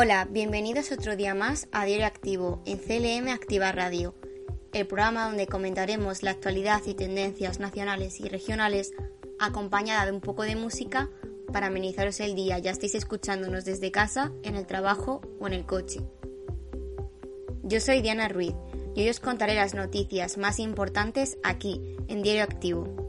Hola, bienvenidos otro día más a Diario Activo en CLM Activa Radio, el programa donde comentaremos la actualidad y tendencias nacionales y regionales acompañada de un poco de música para amenizaros el día, ya estéis escuchándonos desde casa, en el trabajo o en el coche. Yo soy Diana Ruiz y hoy os contaré las noticias más importantes aquí, en Diario Activo.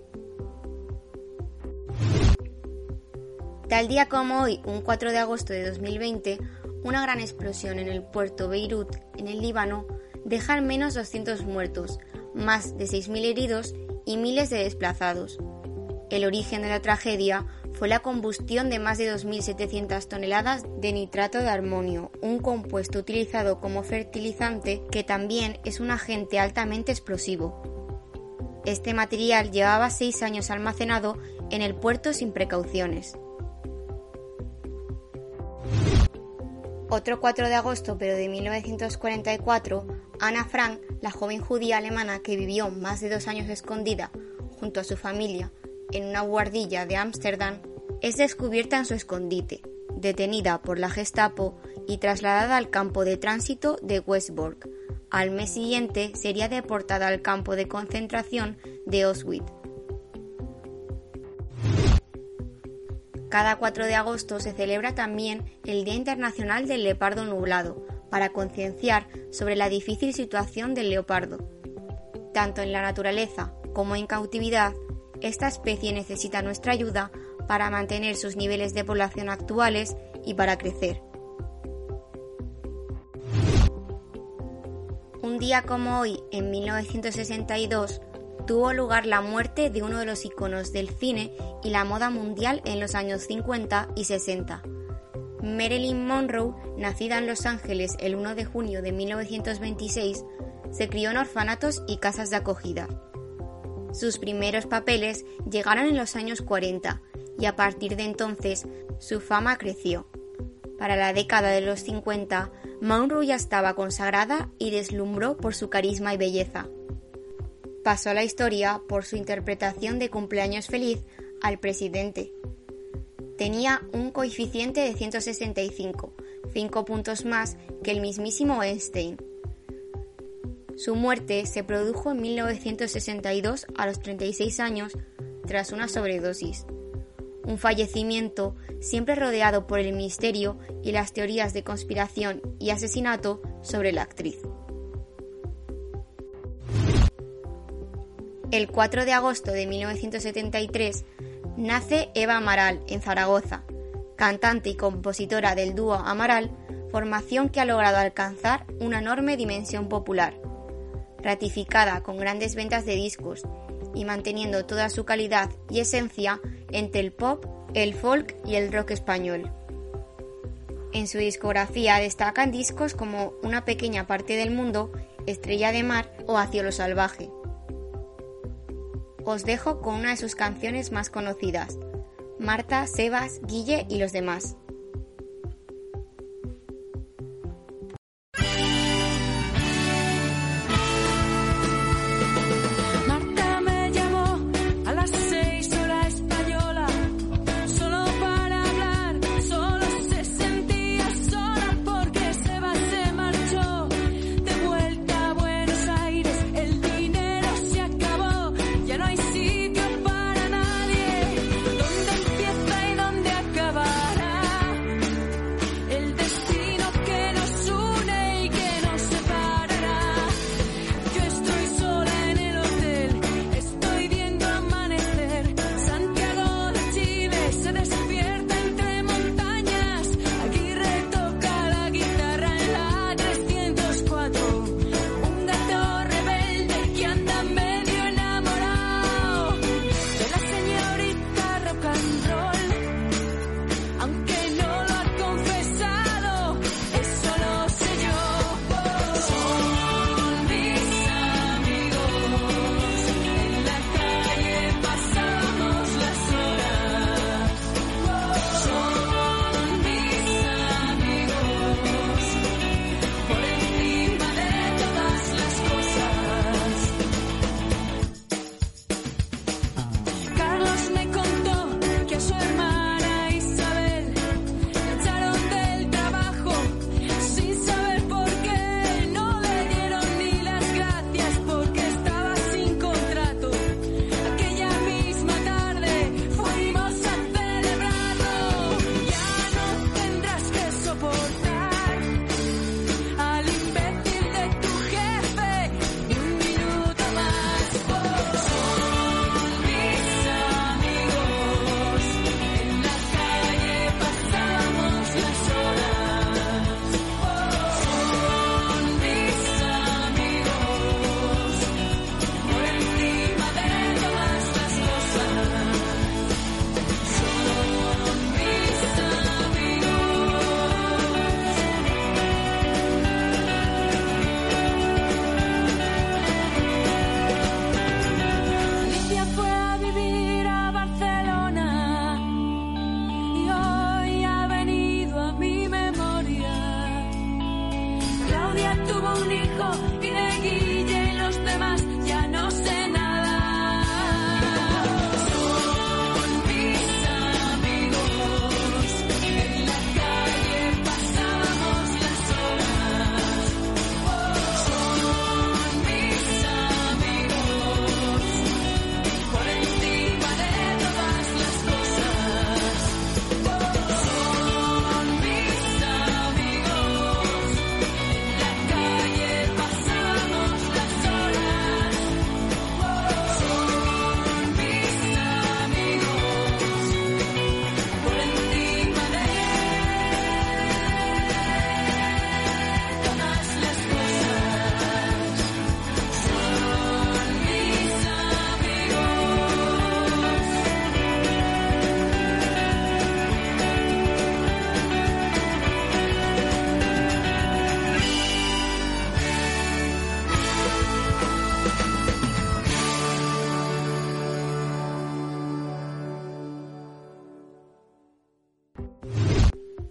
Tal día como hoy, un 4 de agosto de 2020, una gran explosión en el puerto Beirut, en el Líbano, deja al menos 200 muertos, más de 6.000 heridos y miles de desplazados. El origen de la tragedia fue la combustión de más de 2.700 toneladas de nitrato de armonio, un compuesto utilizado como fertilizante que también es un agente altamente explosivo. Este material llevaba seis años almacenado en el puerto sin precauciones. Otro 4 de agosto, pero de 1944, Anna Frank, la joven judía alemana que vivió más de dos años escondida junto a su familia en una guardilla de Ámsterdam, es descubierta en su escondite, detenida por la Gestapo y trasladada al campo de tránsito de Westborg. Al mes siguiente sería deportada al campo de concentración de Auschwitz. Cada 4 de agosto se celebra también el Día Internacional del Leopardo Nublado, para concienciar sobre la difícil situación del leopardo. Tanto en la naturaleza como en cautividad, esta especie necesita nuestra ayuda para mantener sus niveles de población actuales y para crecer. Un día como hoy, en 1962, tuvo lugar la muerte de uno de los iconos del cine y la moda mundial en los años 50 y 60. Marilyn Monroe, nacida en Los Ángeles el 1 de junio de 1926, se crió en orfanatos y casas de acogida. Sus primeros papeles llegaron en los años 40 y a partir de entonces su fama creció. Para la década de los 50, Monroe ya estaba consagrada y deslumbró por su carisma y belleza pasó a la historia por su interpretación de cumpleaños feliz al presidente. Tenía un coeficiente de 165, cinco puntos más que el mismísimo Einstein. Su muerte se produjo en 1962 a los 36 años tras una sobredosis. Un fallecimiento siempre rodeado por el misterio y las teorías de conspiración y asesinato sobre la actriz. El 4 de agosto de 1973 nace Eva Amaral en Zaragoza, cantante y compositora del dúo Amaral, formación que ha logrado alcanzar una enorme dimensión popular, ratificada con grandes ventas de discos y manteniendo toda su calidad y esencia entre el pop, el folk y el rock español. En su discografía destacan discos como Una pequeña parte del mundo, Estrella de mar o Hacia lo salvaje os dejo con una de sus canciones más conocidas, Marta, Sebas, Guille y los demás.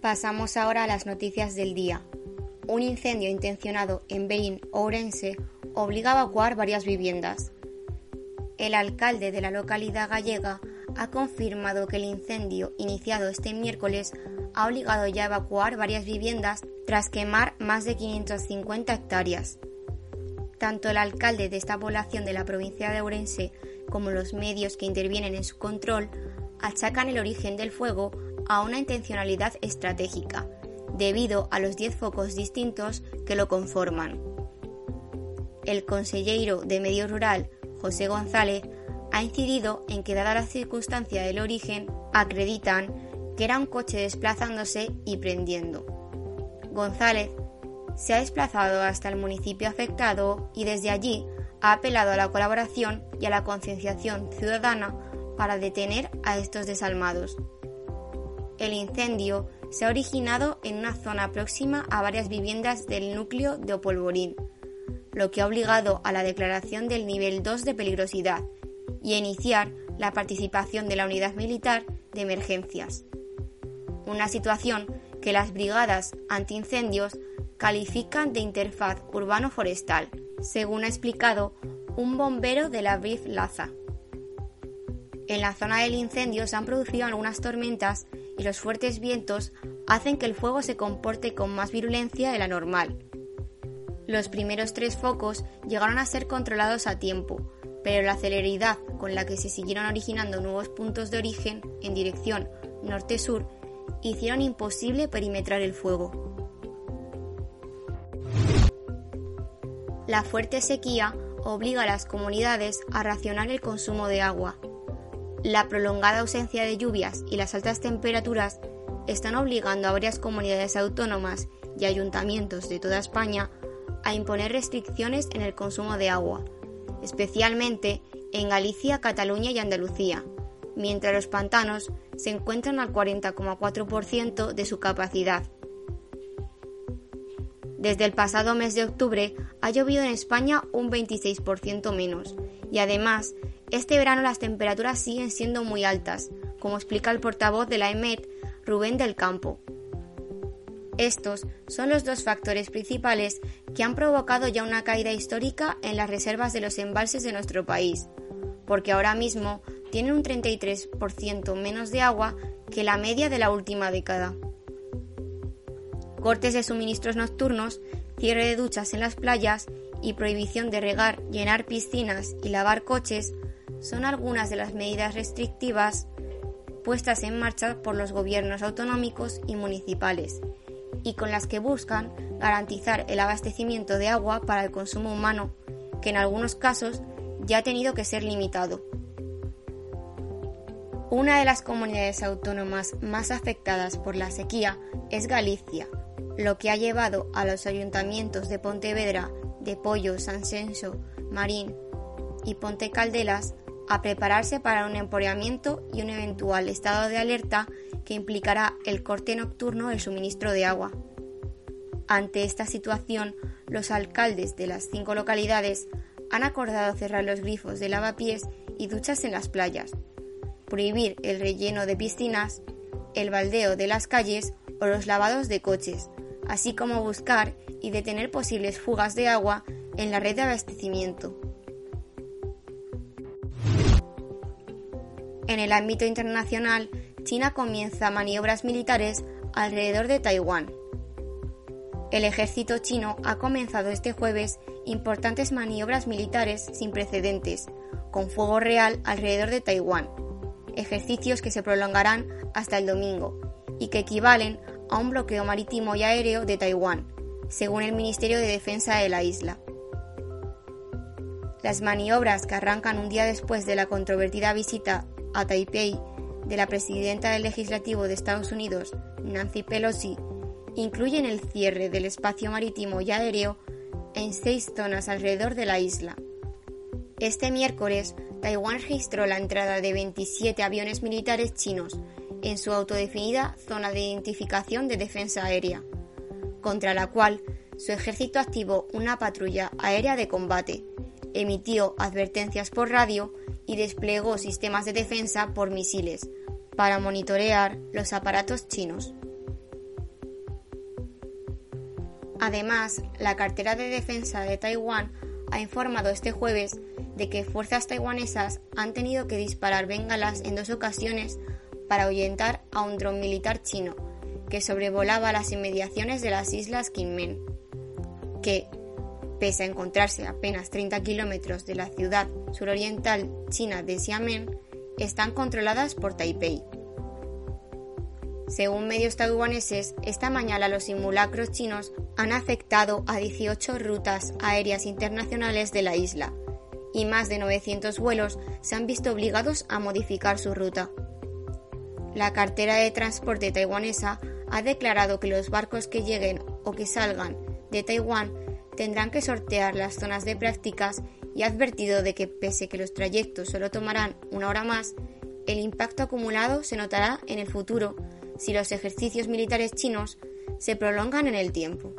Pasamos ahora a las noticias del día. Un incendio intencionado en Belín, Ourense, obliga a evacuar varias viviendas. El alcalde de la localidad gallega ha confirmado que el incendio iniciado este miércoles ha obligado ya a evacuar varias viviendas tras quemar más de 550 hectáreas. Tanto el alcalde de esta población de la provincia de Ourense como los medios que intervienen en su control achacan el origen del fuego a una intencionalidad estratégica, debido a los 10 focos distintos que lo conforman. El consejero de Medio Rural, José González, ha incidido en que, dada la circunstancia del origen, acreditan que era un coche desplazándose y prendiendo. González se ha desplazado hasta el municipio afectado y desde allí ha apelado a la colaboración y a la concienciación ciudadana para detener a estos desalmados. El incendio se ha originado en una zona próxima a varias viviendas del núcleo de Opolvorín, lo que ha obligado a la declaración del nivel 2 de peligrosidad y a iniciar la participación de la unidad militar de emergencias. Una situación que las brigadas antiincendios califican de interfaz urbano-forestal, según ha explicado un bombero de la BRIF Laza. En la zona del incendio se han producido algunas tormentas y los fuertes vientos hacen que el fuego se comporte con más virulencia de la normal. Los primeros tres focos llegaron a ser controlados a tiempo, pero la celeridad con la que se siguieron originando nuevos puntos de origen en dirección norte-sur hicieron imposible perimetrar el fuego. La fuerte sequía obliga a las comunidades a racionar el consumo de agua. La prolongada ausencia de lluvias y las altas temperaturas están obligando a varias comunidades autónomas y ayuntamientos de toda España a imponer restricciones en el consumo de agua, especialmente en Galicia, Cataluña y Andalucía, mientras los pantanos se encuentran al 40,4% de su capacidad. Desde el pasado mes de octubre ha llovido en España un 26% menos y además este verano las temperaturas siguen siendo muy altas, como explica el portavoz de la EMET, Rubén del Campo. Estos son los dos factores principales que han provocado ya una caída histórica en las reservas de los embalses de nuestro país, porque ahora mismo tienen un 33% menos de agua que la media de la última década. Cortes de suministros nocturnos, cierre de duchas en las playas y prohibición de regar, llenar piscinas y lavar coches son algunas de las medidas restrictivas puestas en marcha por los gobiernos autonómicos y municipales y con las que buscan garantizar el abastecimiento de agua para el consumo humano, que en algunos casos ya ha tenido que ser limitado. Una de las comunidades autónomas más afectadas por la sequía es Galicia, lo que ha llevado a los ayuntamientos de Pontevedra, de Pollo, Sansenso, Marín y Ponte Caldelas a prepararse para un emporeamiento y un eventual estado de alerta que implicará el corte nocturno del suministro de agua. Ante esta situación, los alcaldes de las cinco localidades han acordado cerrar los grifos de lavapiés y duchas en las playas, prohibir el relleno de piscinas, el baldeo de las calles o los lavados de coches, así como buscar y detener posibles fugas de agua en la red de abastecimiento. En el ámbito internacional, China comienza maniobras militares alrededor de Taiwán. El ejército chino ha comenzado este jueves importantes maniobras militares sin precedentes, con fuego real alrededor de Taiwán, ejercicios que se prolongarán hasta el domingo y que equivalen a un bloqueo marítimo y aéreo de Taiwán, según el Ministerio de Defensa de la isla. Las maniobras que arrancan un día después de la controvertida visita a Taipei de la presidenta del Legislativo de Estados Unidos, Nancy Pelosi, incluyen el cierre del espacio marítimo y aéreo en seis zonas alrededor de la isla. Este miércoles, Taiwán registró la entrada de 27 aviones militares chinos en su autodefinida zona de identificación de defensa aérea, contra la cual su ejército activó una patrulla aérea de combate, emitió advertencias por radio y desplegó sistemas de defensa por misiles para monitorear los aparatos chinos. Además, la cartera de defensa de Taiwán ha informado este jueves de que fuerzas taiwanesas han tenido que disparar bengalas en dos ocasiones para ahuyentar a un dron militar chino que sobrevolaba las inmediaciones de las islas Kinmen, que, pese a encontrarse a apenas 30 kilómetros de la ciudad suroriental china de Xiamen, están controladas por Taipei. Según medios taiwaneses, esta mañana los simulacros chinos han afectado a 18 rutas aéreas internacionales de la isla y más de 900 vuelos se han visto obligados a modificar su ruta. La cartera de transporte taiwanesa ha declarado que los barcos que lleguen o que salgan de Taiwán tendrán que sortear las zonas de prácticas y ha advertido de que pese que los trayectos solo tomarán una hora más, el impacto acumulado se notará en el futuro si los ejercicios militares chinos se prolongan en el tiempo.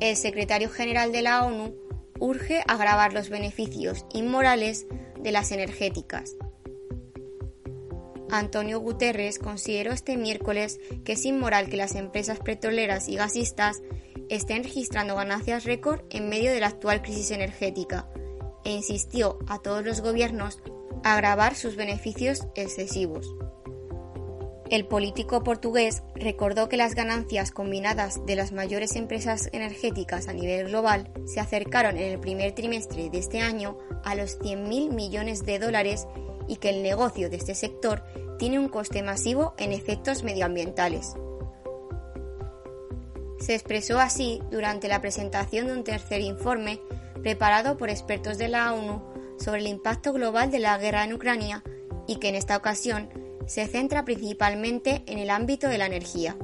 El secretario general de la ONU urge agravar los beneficios inmorales de las energéticas. Antonio Guterres consideró este miércoles que es inmoral que las empresas petroleras y gasistas estén registrando ganancias récord en medio de la actual crisis energética e insistió a todos los gobiernos agravar sus beneficios excesivos. El político portugués recordó que las ganancias combinadas de las mayores empresas energéticas a nivel global se acercaron en el primer trimestre de este año a los 100.000 millones de dólares y que el negocio de este sector tiene un coste masivo en efectos medioambientales. Se expresó así durante la presentación de un tercer informe preparado por expertos de la ONU sobre el impacto global de la guerra en Ucrania y que en esta ocasión se centra principalmente en el ámbito de la energía.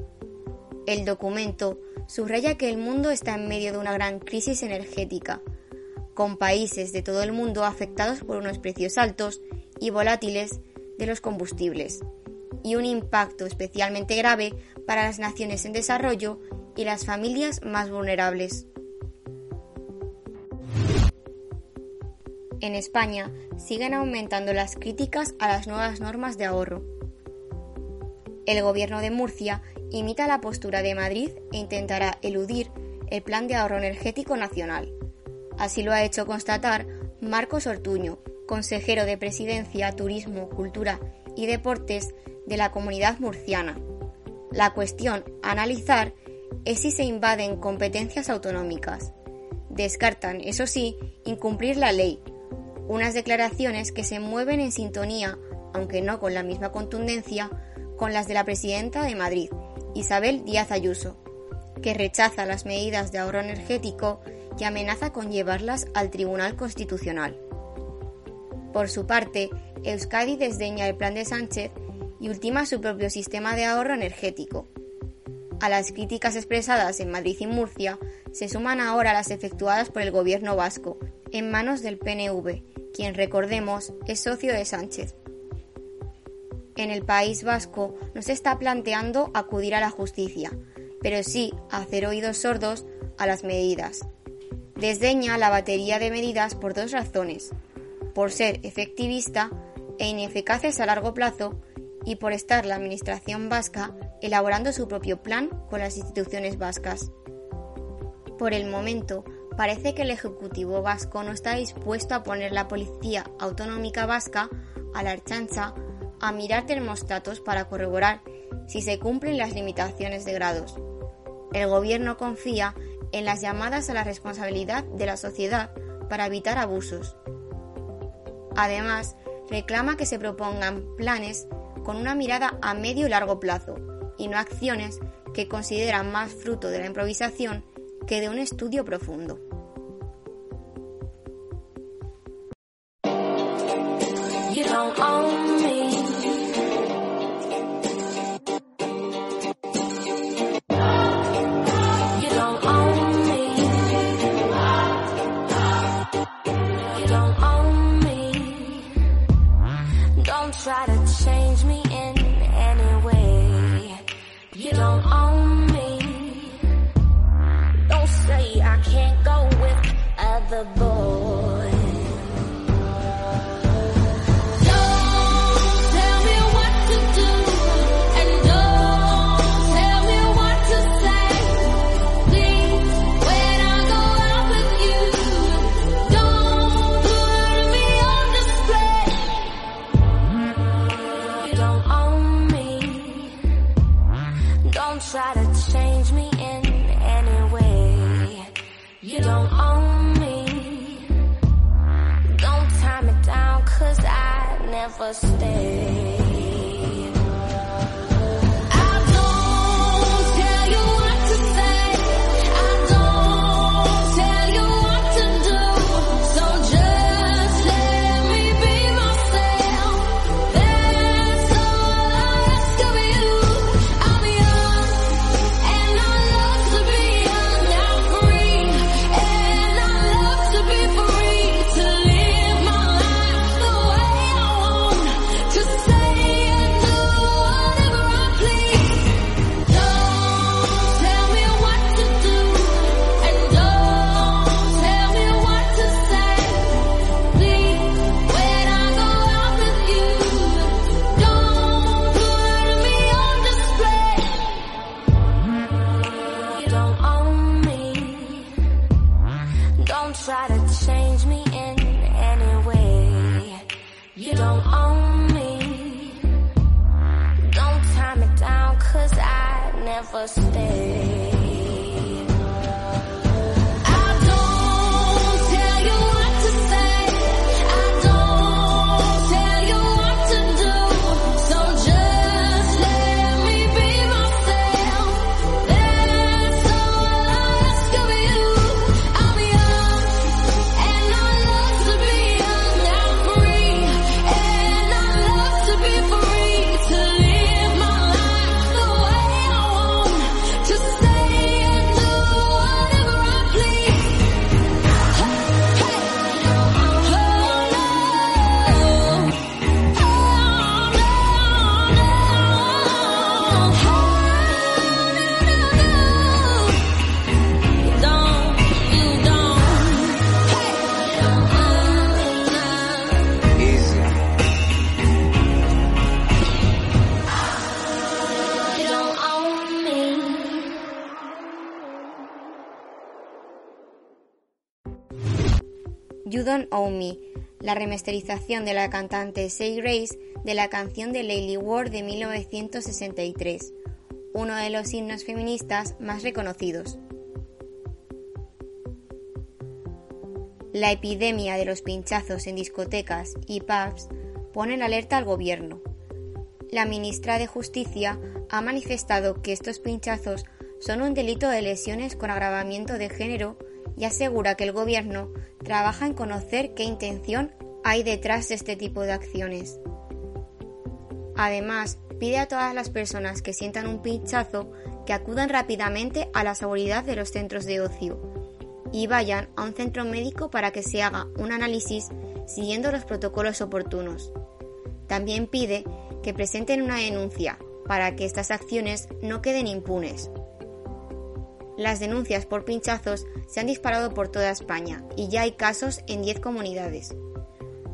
El documento subraya que el mundo está en medio de una gran crisis energética, con países de todo el mundo afectados por unos precios altos y volátiles de los combustibles, y un impacto especialmente grave para las naciones en desarrollo y las familias más vulnerables. En España siguen aumentando las críticas a las nuevas normas de ahorro. El gobierno de Murcia imita la postura de Madrid e intentará eludir el Plan de Ahorro Energético Nacional. Así lo ha hecho constatar Marcos Ortuño, consejero de Presidencia, Turismo, Cultura y Deportes de la Comunidad Murciana. La cuestión a analizar es si se invaden competencias autonómicas. Descartan, eso sí, incumplir la ley, unas declaraciones que se mueven en sintonía, aunque no con la misma contundencia, con las de la presidenta de Madrid, Isabel Díaz Ayuso, que rechaza las medidas de ahorro energético y amenaza con llevarlas al Tribunal Constitucional. Por su parte, Euskadi desdeña el plan de Sánchez y ultima su propio sistema de ahorro energético. A las críticas expresadas en Madrid y Murcia se suman ahora las efectuadas por el gobierno vasco, en manos del PNV, quien recordemos es socio de Sánchez. En el País Vasco no se está planteando acudir a la justicia, pero sí hacer oídos sordos a las medidas. Desdeña la batería de medidas por dos razones, por ser efectivista e ineficaces a largo plazo y por estar la administración vasca elaborando su propio plan con las instituciones vascas. Por el momento, parece que el Ejecutivo vasco no está dispuesto a poner la Policía Autonómica Vasca a la archancha a mirar termostatos para corroborar si se cumplen las limitaciones de grados. El Gobierno confía en las llamadas a la responsabilidad de la sociedad para evitar abusos. Además, reclama que se propongan planes con una mirada a medio y largo plazo y no acciones que consideran más fruto de la improvisación que de un estudio profundo. the ball. us stay. Me, la remasterización de la cantante Say Grace de la canción de Lady Ward de 1963, uno de los himnos feministas más reconocidos. La epidemia de los pinchazos en discotecas y pubs pone en alerta al gobierno. La ministra de Justicia ha manifestado que estos pinchazos son un delito de lesiones con agravamiento de género y asegura que el gobierno trabaja en conocer qué intención hay detrás de este tipo de acciones. Además, pide a todas las personas que sientan un pinchazo que acudan rápidamente a la seguridad de los centros de ocio y vayan a un centro médico para que se haga un análisis siguiendo los protocolos oportunos. También pide que presenten una denuncia para que estas acciones no queden impunes. Las denuncias por pinchazos se han disparado por toda España y ya hay casos en 10 comunidades.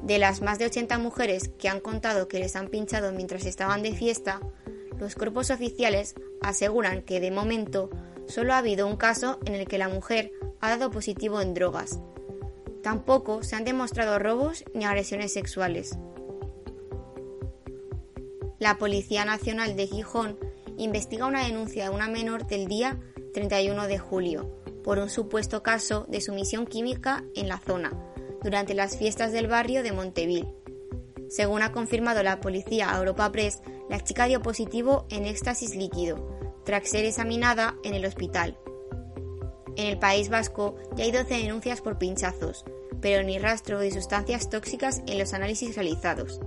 De las más de 80 mujeres que han contado que les han pinchado mientras estaban de fiesta, los cuerpos oficiales aseguran que de momento solo ha habido un caso en el que la mujer ha dado positivo en drogas. Tampoco se han demostrado robos ni agresiones sexuales. La Policía Nacional de Gijón investiga una denuncia de una menor del día 31 de julio por un supuesto caso de sumisión química en la zona durante las fiestas del barrio de Monteville. Según ha confirmado la policía a Europa Press, la chica dio positivo en éxtasis líquido, tras ser examinada en el hospital. En el País Vasco ya hay 12 denuncias por pinchazos, pero ni rastro de sustancias tóxicas en los análisis realizados.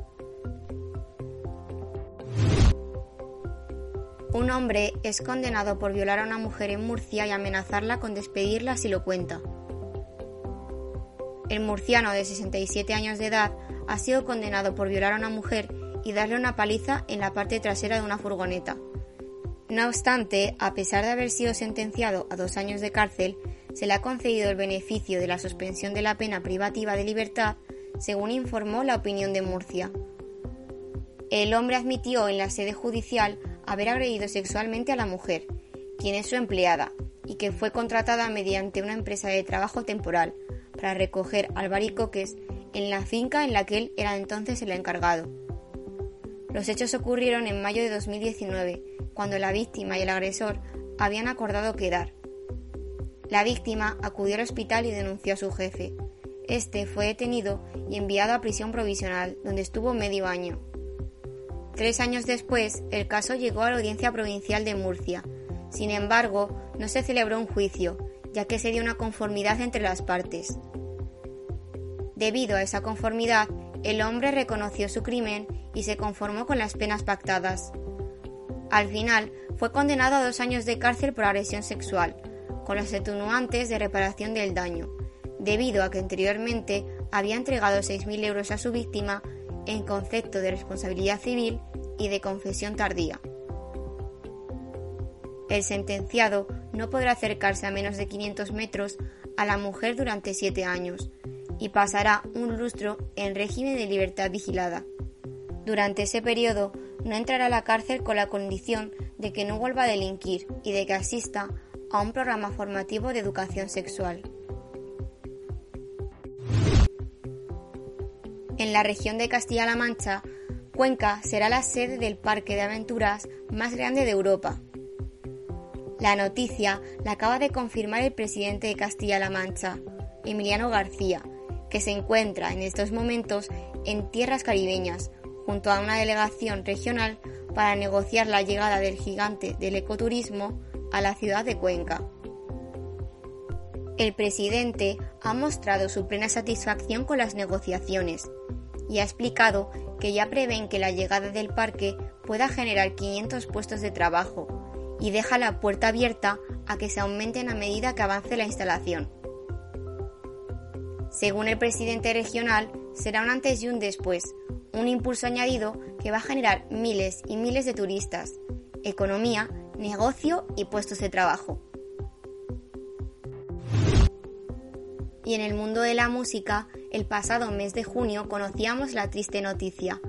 Un hombre es condenado por violar a una mujer en Murcia y amenazarla con despedirla si lo cuenta. El murciano de 67 años de edad ha sido condenado por violar a una mujer y darle una paliza en la parte trasera de una furgoneta. No obstante, a pesar de haber sido sentenciado a dos años de cárcel, se le ha concedido el beneficio de la suspensión de la pena privativa de libertad, según informó la opinión de Murcia. El hombre admitió en la sede judicial haber agredido sexualmente a la mujer, quien es su empleada, y que fue contratada mediante una empresa de trabajo temporal para recoger albaricoques en la finca en la que él era entonces el encargado. Los hechos ocurrieron en mayo de 2019, cuando la víctima y el agresor habían acordado quedar. La víctima acudió al hospital y denunció a su jefe. Este fue detenido y enviado a prisión provisional, donde estuvo medio año. Tres años después, el caso llegó a la Audiencia Provincial de Murcia. Sin embargo, no se celebró un juicio, ya que se dio una conformidad entre las partes. Debido a esa conformidad, el hombre reconoció su crimen y se conformó con las penas pactadas. Al final, fue condenado a dos años de cárcel por agresión sexual, con los atenuantes de reparación del daño, debido a que anteriormente había entregado 6.000 euros a su víctima en concepto de responsabilidad civil y de confesión tardía. El sentenciado no podrá acercarse a menos de 500 metros a la mujer durante siete años y pasará un lustro en régimen de libertad vigilada. Durante ese periodo no entrará a la cárcel con la condición de que no vuelva a delinquir y de que asista a un programa formativo de educación sexual. En la región de Castilla-La Mancha, Cuenca será la sede del parque de aventuras más grande de Europa. La noticia la acaba de confirmar el presidente de Castilla-La Mancha, Emiliano García, que se encuentra en estos momentos en tierras caribeñas, junto a una delegación regional para negociar la llegada del gigante del ecoturismo a la ciudad de Cuenca. El presidente ha mostrado su plena satisfacción con las negociaciones y ha explicado que ya prevén que la llegada del parque pueda generar 500 puestos de trabajo y deja la puerta abierta a que se aumenten a medida que avance la instalación. Según el presidente regional, será un antes y un después, un impulso añadido que va a generar miles y miles de turistas, economía, negocio y puestos de trabajo. Y en el mundo de la música, el pasado mes de junio conocíamos la triste noticia.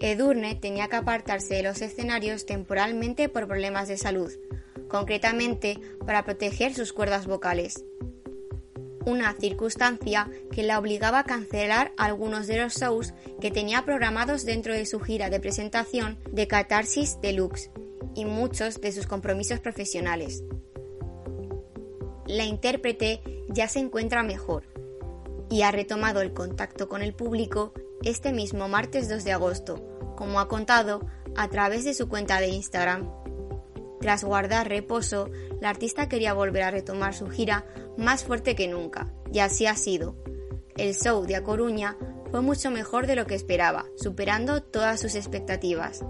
Edurne tenía que apartarse de los escenarios temporalmente por problemas de salud, concretamente para proteger sus cuerdas vocales. Una circunstancia que la obligaba a cancelar algunos de los shows que tenía programados dentro de su gira de presentación de Catarsis Deluxe y muchos de sus compromisos profesionales. La intérprete ya se encuentra mejor y ha retomado el contacto con el público este mismo martes 2 de agosto, como ha contado a través de su cuenta de Instagram. Tras guardar reposo, la artista quería volver a retomar su gira más fuerte que nunca, y así ha sido. El show de A Coruña fue mucho mejor de lo que esperaba, superando todas sus expectativas.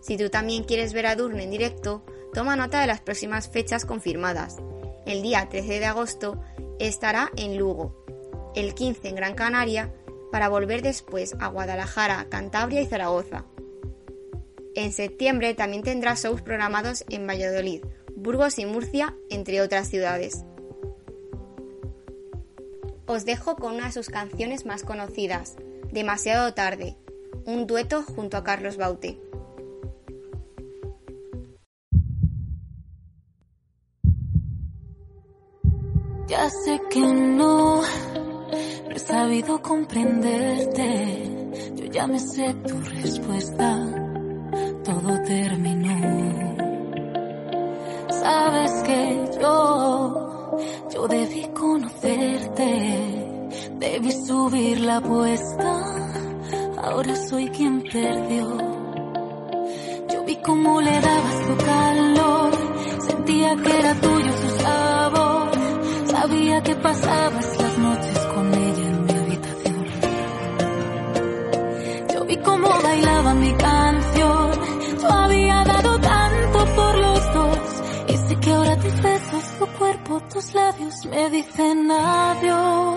Si tú también quieres ver a Durne en directo, toma nota de las próximas fechas confirmadas. El día 13 de agosto estará en Lugo, el 15 en Gran Canaria, para volver después a Guadalajara, Cantabria y Zaragoza. En septiembre también tendrá shows programados en Valladolid, Burgos y Murcia, entre otras ciudades. Os dejo con una de sus canciones más conocidas, Demasiado tarde, un dueto junto a Carlos Baute. Ya sé que no, no he sabido comprenderte. Yo ya me sé tu respuesta, todo terminó. Sabes que yo, yo debí conocerte, debí subir la apuesta. Ahora soy quien perdió. Yo vi cómo le dabas tu calor, sentía que era tuyo. Sabía que pasabas las noches con ella en mi habitación. Yo vi cómo bailaba mi canción. Yo había dado tanto por los dos. Y sé que ahora tus besos, tu cuerpo, tus labios me dicen adiós.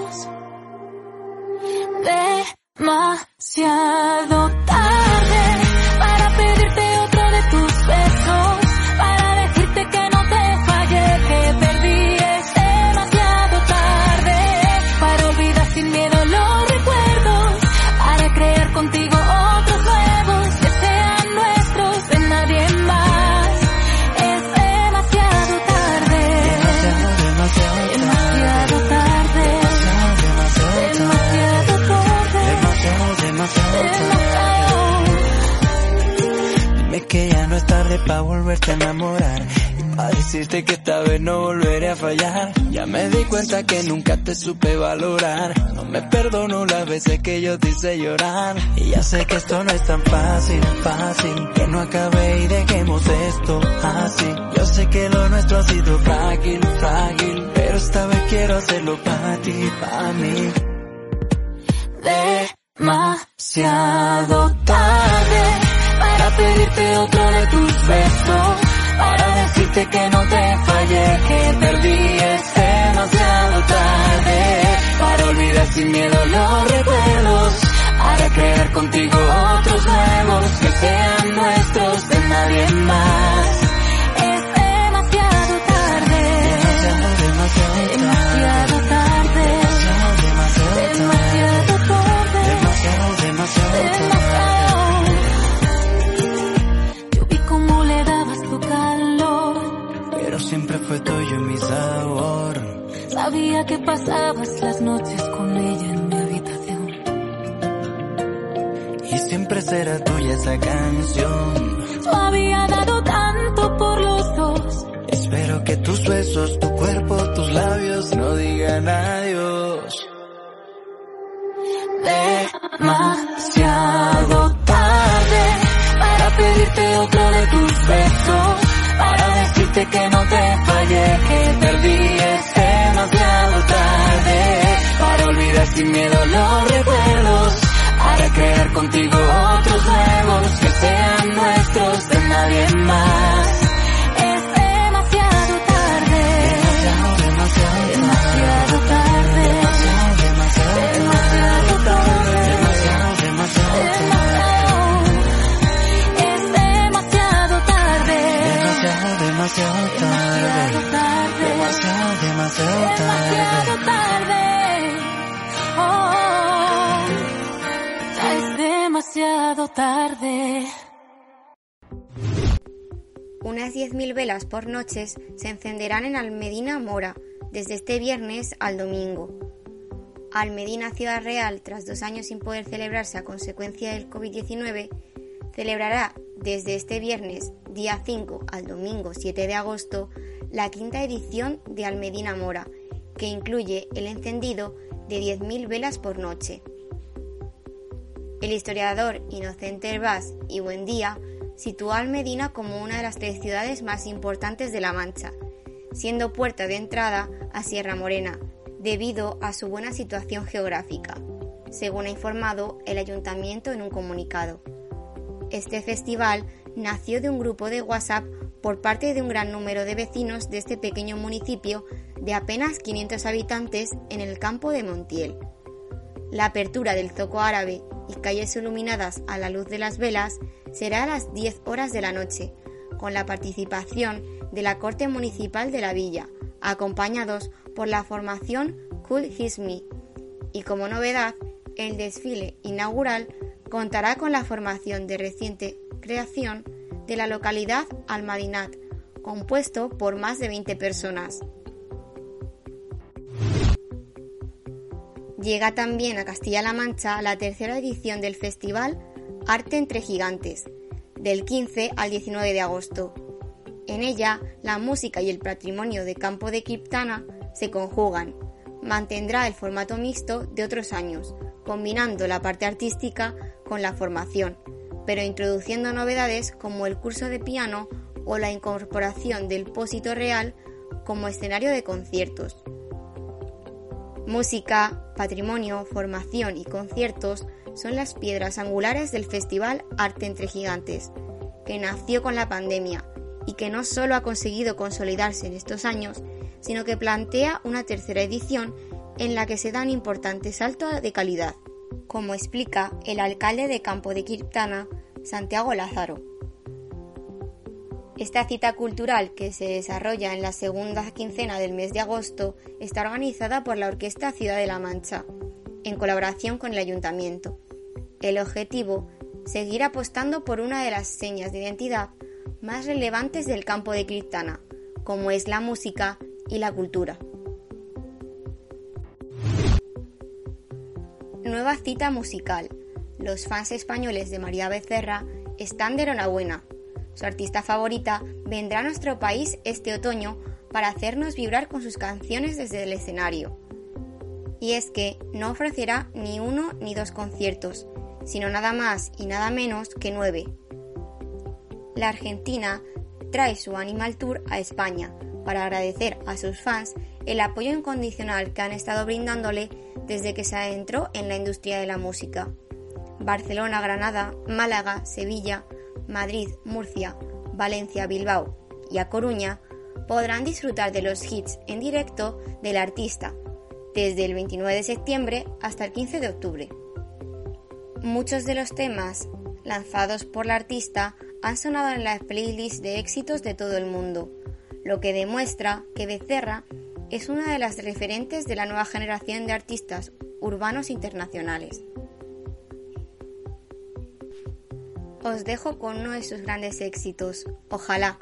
Dime que ya no es tarde para volverte a enamorar y para decirte que esta vez no volveré a fallar. Ya me di cuenta que nunca te supe valorar. No me perdono las veces que yo te hice llorar. Y ya sé que esto no es tan fácil, fácil. Que no acabe y dejemos esto así. Yo sé que lo nuestro ha sido frágil, frágil. Pero esta vez quiero hacerlo para ti, para mí. Demasiado tarde para pedirte otro de tus besos, para decirte que no te fallé, que perdí es demasiado tarde para olvidar sin miedo los recuerdos, para crear contigo otros nuevos que sean nuestros de nadie más. Sabía que pasabas las noches con ella en mi habitación. Y siempre será tuya esa canción. Yo había dado tanto por los dos. Espero que tus besos, tu cuerpo, tus labios no digan adiós. Demasiado tarde para pedirte otro de tus besos. Que no te fallé, que perdí. Es demasiado tarde para olvidar sin miedo los recuerdos. Para crear contigo otros nuevos que sean nuestros de nadie más. Demasiado, demasiado Demasiado tarde. tarde. Oh, ya es demasiado tarde. Unas 10.000 velas por noches se encenderán en Almedina Mora desde este viernes al domingo. Almedina Ciudad Real, tras dos años sin poder celebrarse a consecuencia del COVID-19, celebrará desde este viernes, día 5 al domingo 7 de agosto, la quinta edición de Almedina Mora, que incluye el encendido de 10.000 velas por noche. El historiador Inocente Herbás y Buendía sitúa a Almedina como una de las tres ciudades más importantes de La Mancha, siendo puerta de entrada a Sierra Morena, debido a su buena situación geográfica, según ha informado el ayuntamiento en un comunicado. Este festival nació de un grupo de WhatsApp por parte de un gran número de vecinos de este pequeño municipio de apenas 500 habitantes en el campo de Montiel. La apertura del zoco árabe y calles iluminadas a la luz de las velas será a las 10 horas de la noche, con la participación de la Corte Municipal de la Villa, acompañados por la formación Cool His Me, Y como novedad, el desfile inaugural contará con la formación de reciente creación de la localidad Almadinat, compuesto por más de 20 personas. Llega también a Castilla-La Mancha la tercera edición del festival Arte entre Gigantes, del 15 al 19 de agosto. En ella, la música y el patrimonio de Campo de Criptana se conjugan. Mantendrá el formato mixto de otros años, combinando la parte artística con la formación, pero introduciendo novedades como el curso de piano o la incorporación del pósito real como escenario de conciertos. Música, patrimonio, formación y conciertos son las piedras angulares del Festival Arte entre Gigantes, que nació con la pandemia y que no solo ha conseguido consolidarse en estos años, sino que plantea una tercera edición en la que se dan importantes saltos de calidad, como explica el alcalde de Campo de Quirtana, Santiago Lázaro. Esta cita cultural, que se desarrolla en la segunda quincena del mes de agosto, está organizada por la Orquesta Ciudad de la Mancha, en colaboración con el Ayuntamiento. El objetivo, seguir apostando por una de las señas de identidad más relevantes del campo de Criptana, como es la música y la cultura. Nueva cita musical. Los fans españoles de María Becerra están de enhorabuena. Su artista favorita vendrá a nuestro país este otoño para hacernos vibrar con sus canciones desde el escenario. Y es que no ofrecerá ni uno ni dos conciertos, sino nada más y nada menos que nueve. La Argentina trae su Animal Tour a España para agradecer a sus fans el apoyo incondicional que han estado brindándole desde que se adentró en la industria de la música. Barcelona, Granada, Málaga, Sevilla, Madrid, Murcia, Valencia, Bilbao y A Coruña podrán disfrutar de los hits en directo del artista desde el 29 de septiembre hasta el 15 de octubre. Muchos de los temas lanzados por la artista han sonado en las playlists de éxitos de todo el mundo, lo que demuestra que Becerra es una de las referentes de la nueva generación de artistas urbanos internacionales. Os dejo con uno de sus grandes éxitos, Ojalá.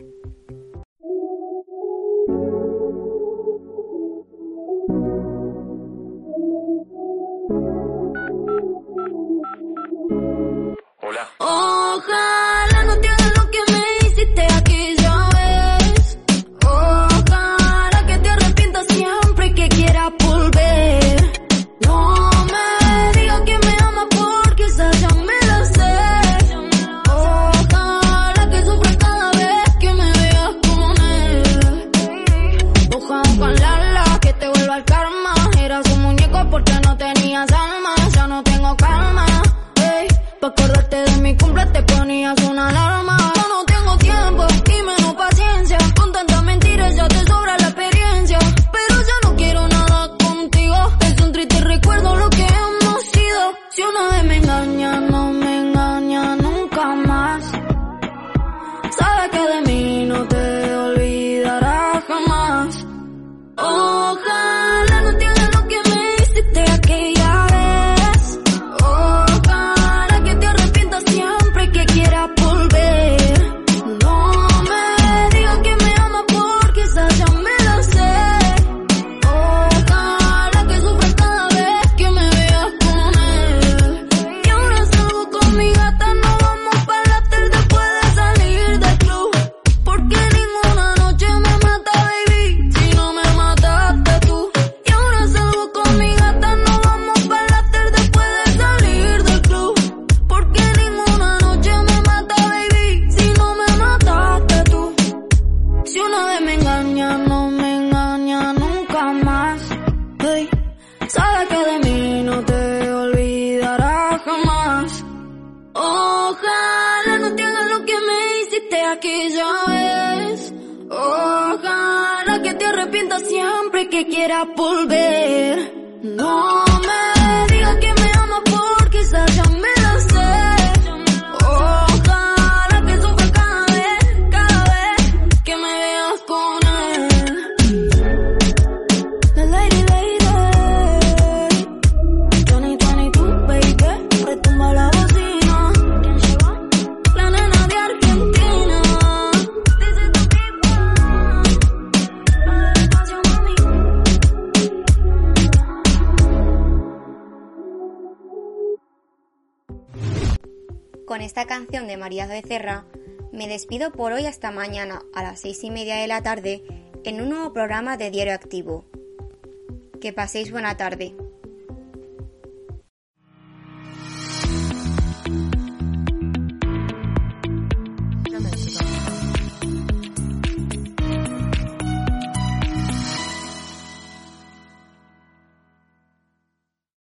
Hiciste aquella vez. Ojalá que te arrepientas siempre que quieras volver. No me María Becerra, me despido por hoy hasta mañana a las seis y media de la tarde en un nuevo programa de Diario Activo. Que paséis buena tarde.